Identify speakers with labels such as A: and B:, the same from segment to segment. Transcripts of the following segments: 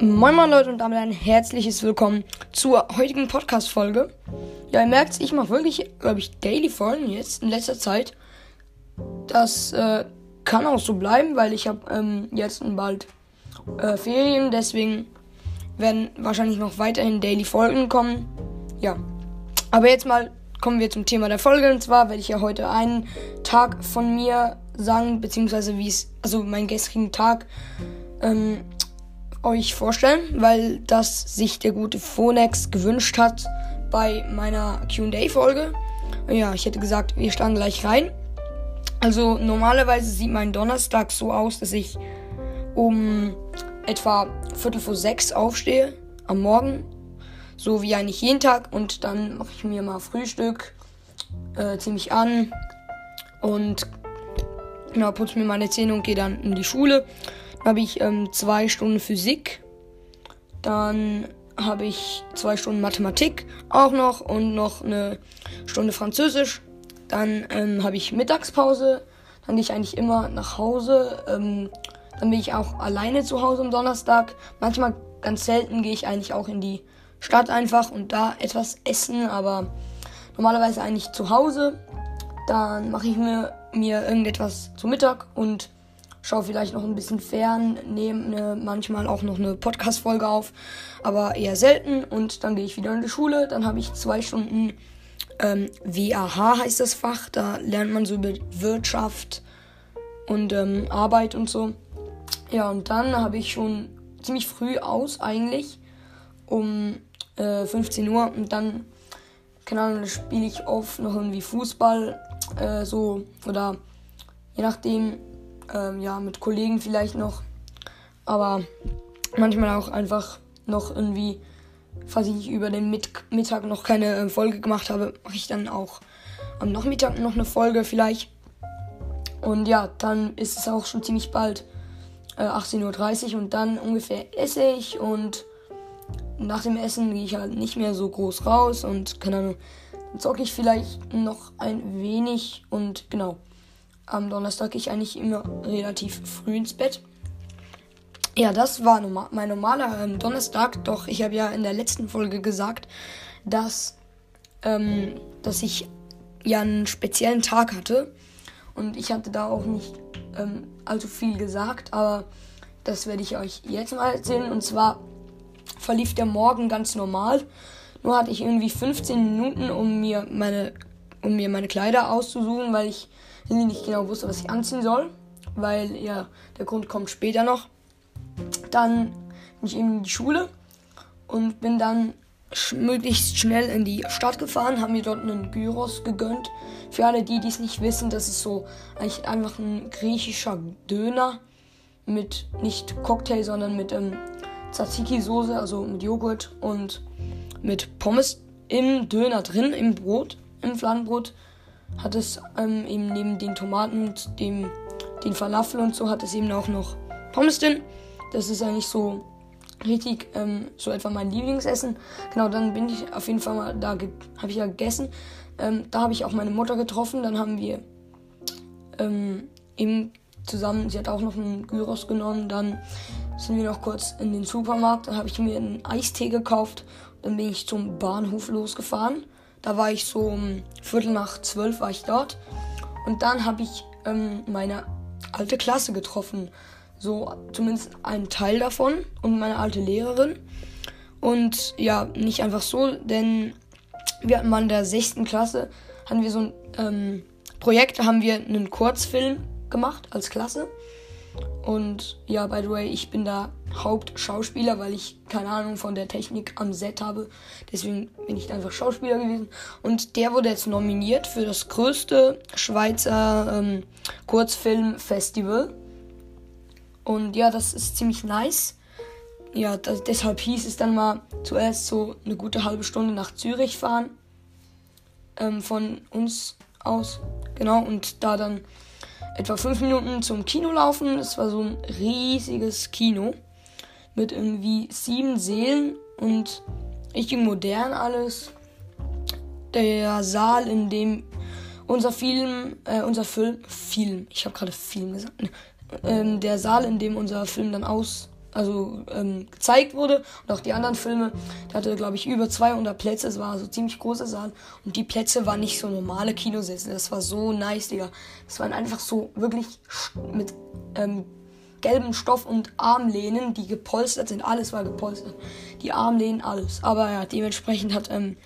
A: Moin Moin Leute und damit ein herzliches Willkommen zur heutigen Podcast-Folge. Ja, ihr merkt, ich mache wirklich, glaube ich, Daily-Folgen jetzt in letzter Zeit. Das äh, kann auch so bleiben, weil ich habe ähm, jetzt bald äh, Ferien, deswegen werden wahrscheinlich noch weiterhin Daily-Folgen kommen. Ja, aber jetzt mal kommen wir zum Thema der Folge und zwar werde ich ja heute einen Tag von mir sagen, beziehungsweise wie es, also meinen gestrigen Tag ähm, euch vorstellen, weil das sich der gute Phonex gewünscht hat bei meiner QA-Folge. Ja, ich hätte gesagt, wir starten gleich rein. Also normalerweise sieht mein Donnerstag so aus, dass ich um etwa Viertel vor sechs aufstehe am Morgen. So wie eigentlich jeden Tag. Und dann mache ich mir mal Frühstück, äh, ziehe mich an und genau, putze mir meine Zähne und gehe dann in die Schule habe ich ähm, zwei Stunden Physik. Dann habe ich zwei Stunden Mathematik auch noch und noch eine Stunde Französisch. Dann ähm, habe ich Mittagspause. Dann gehe ich eigentlich immer nach Hause. Ähm, dann bin ich auch alleine zu Hause am Donnerstag. Manchmal ganz selten gehe ich eigentlich auch in die Stadt einfach und da etwas essen, aber normalerweise eigentlich zu Hause. Dann mache ich mir, mir irgendetwas zu Mittag und schaue vielleicht noch ein bisschen fern, nehme ne, manchmal auch noch eine Podcast-Folge auf, aber eher selten. Und dann gehe ich wieder in die Schule. Dann habe ich zwei Stunden ähm, WAH heißt das Fach. Da lernt man so über Wirtschaft und ähm, Arbeit und so. Ja, und dann habe ich schon ziemlich früh aus eigentlich um äh, 15 Uhr und dann, keine Ahnung, spiele ich oft noch irgendwie Fußball äh, so oder je nachdem ähm, ja, mit Kollegen vielleicht noch. Aber manchmal auch einfach noch irgendwie, falls ich über den Mit Mittag noch keine äh, Folge gemacht habe, mache ich dann auch am Nachmittag noch eine Folge vielleicht. Und ja, dann ist es auch schon ziemlich bald äh, 18.30 Uhr und dann ungefähr esse ich und nach dem Essen gehe ich halt nicht mehr so groß raus und keine Ahnung, dann zocke ich vielleicht noch ein wenig und genau am Donnerstag gehe ich eigentlich immer relativ früh ins Bett. Ja, das war mein normaler ähm, Donnerstag. Doch ich habe ja in der letzten Folge gesagt, dass, ähm, dass ich ja einen speziellen Tag hatte. Und ich hatte da auch nicht ähm, allzu viel gesagt, aber das werde ich euch jetzt mal erzählen. Und zwar verlief der Morgen ganz normal. Nur hatte ich irgendwie 15 Minuten, um mir meine, um mir meine Kleider auszusuchen, weil ich nicht genau wusste, was ich anziehen soll, weil ja, der Grund kommt später noch. Dann bin ich eben in die Schule und bin dann sch möglichst schnell in die Stadt gefahren, haben mir dort einen Gyros gegönnt. Für alle, die es nicht wissen, das ist so eigentlich einfach ein griechischer Döner mit nicht Cocktail, sondern mit ähm, Tzatziki-Soße, also mit Joghurt und mit Pommes im Döner drin, im Brot, im Fladenbrot hat es ähm, eben neben den Tomaten und dem, den Falafel und so hat es eben auch noch Pommes drin. Das ist eigentlich so richtig ähm, so etwa mein Lieblingsessen. Genau, dann bin ich auf jeden Fall mal da, habe ich ja gegessen. Ähm, da habe ich auch meine Mutter getroffen. Dann haben wir ähm, eben zusammen, sie hat auch noch einen Gyros genommen. Dann sind wir noch kurz in den Supermarkt. Dann habe ich mir einen Eistee gekauft. Dann bin ich zum Bahnhof losgefahren. Da war ich so um Viertel nach zwölf war ich dort. Und dann habe ich ähm, meine alte Klasse getroffen. So zumindest einen Teil davon und meine alte Lehrerin. Und ja, nicht einfach so, denn wir hatten mal in der sechsten Klasse, hatten wir so ein ähm, Projekt, haben wir einen Kurzfilm gemacht als Klasse. Und ja, by the way, ich bin da Hauptschauspieler, weil ich keine Ahnung von der Technik am Set habe. Deswegen bin ich einfach Schauspieler gewesen. Und der wurde jetzt nominiert für das größte Schweizer ähm, Kurzfilmfestival. Und ja, das ist ziemlich nice. Ja, das, deshalb hieß es dann mal zuerst so eine gute halbe Stunde nach Zürich fahren. Ähm, von uns aus. Genau, und da dann etwa fünf Minuten zum Kino laufen. Das war so ein riesiges Kino mit irgendwie sieben Seelen und richtig modern alles. Der Saal, in dem unser Film, äh, unser Film, Film, ich habe gerade Film gesagt, ähm, der Saal, in dem unser Film dann aus, also ähm, gezeigt wurde und auch die anderen Filme. Der hatte, glaube ich, über 200 Plätze. Es war so ziemlich großer Saal und die Plätze waren nicht so normale Kinositze. Das war so nice, Digga. Das waren einfach so wirklich mit ähm, gelbem Stoff und Armlehnen, die gepolstert sind. Alles war gepolstert. Die Armlehnen, alles. Aber ja, dementsprechend hat ähm,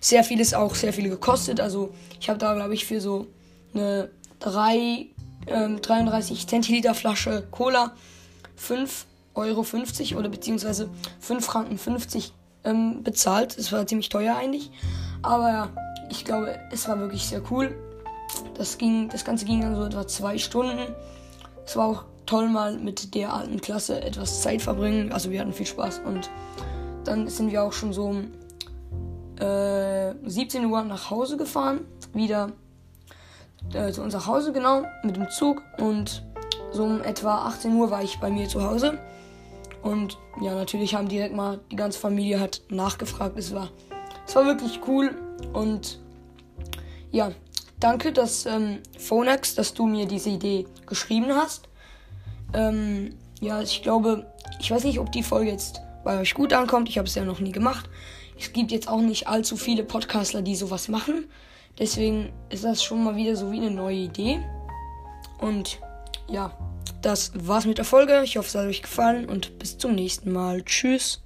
A: sehr vieles auch sehr viel gekostet. Also ich habe da, glaube ich, für so eine 3, ähm, 33 Zentiliter Flasche Cola 5 Euro 50 oder beziehungsweise 5 Franken 50 ähm, bezahlt. Das war ziemlich teuer eigentlich. Aber ich glaube, es war wirklich sehr cool. Das, ging, das Ganze ging dann so etwa zwei Stunden. Es war auch toll, mal mit der alten Klasse etwas Zeit verbringen. Also wir hatten viel Spaß und dann sind wir auch schon so um äh, 17 Uhr nach Hause gefahren. Wieder äh, zu unser Hause genau mit dem Zug und so um etwa 18 Uhr war ich bei mir zu Hause. Und ja, natürlich haben direkt mal die ganze Familie hat nachgefragt. Es war, es war wirklich cool. Und ja, danke, dass ähm, Phonex, dass du mir diese Idee geschrieben hast. Ähm, ja, ich glaube, ich weiß nicht, ob die Folge jetzt bei euch gut ankommt. Ich habe es ja noch nie gemacht. Es gibt jetzt auch nicht allzu viele Podcastler, die sowas machen. Deswegen ist das schon mal wieder so wie eine neue Idee. Und ja, das war's mit der Folge. Ich hoffe, es hat euch gefallen und bis zum nächsten Mal. Tschüss.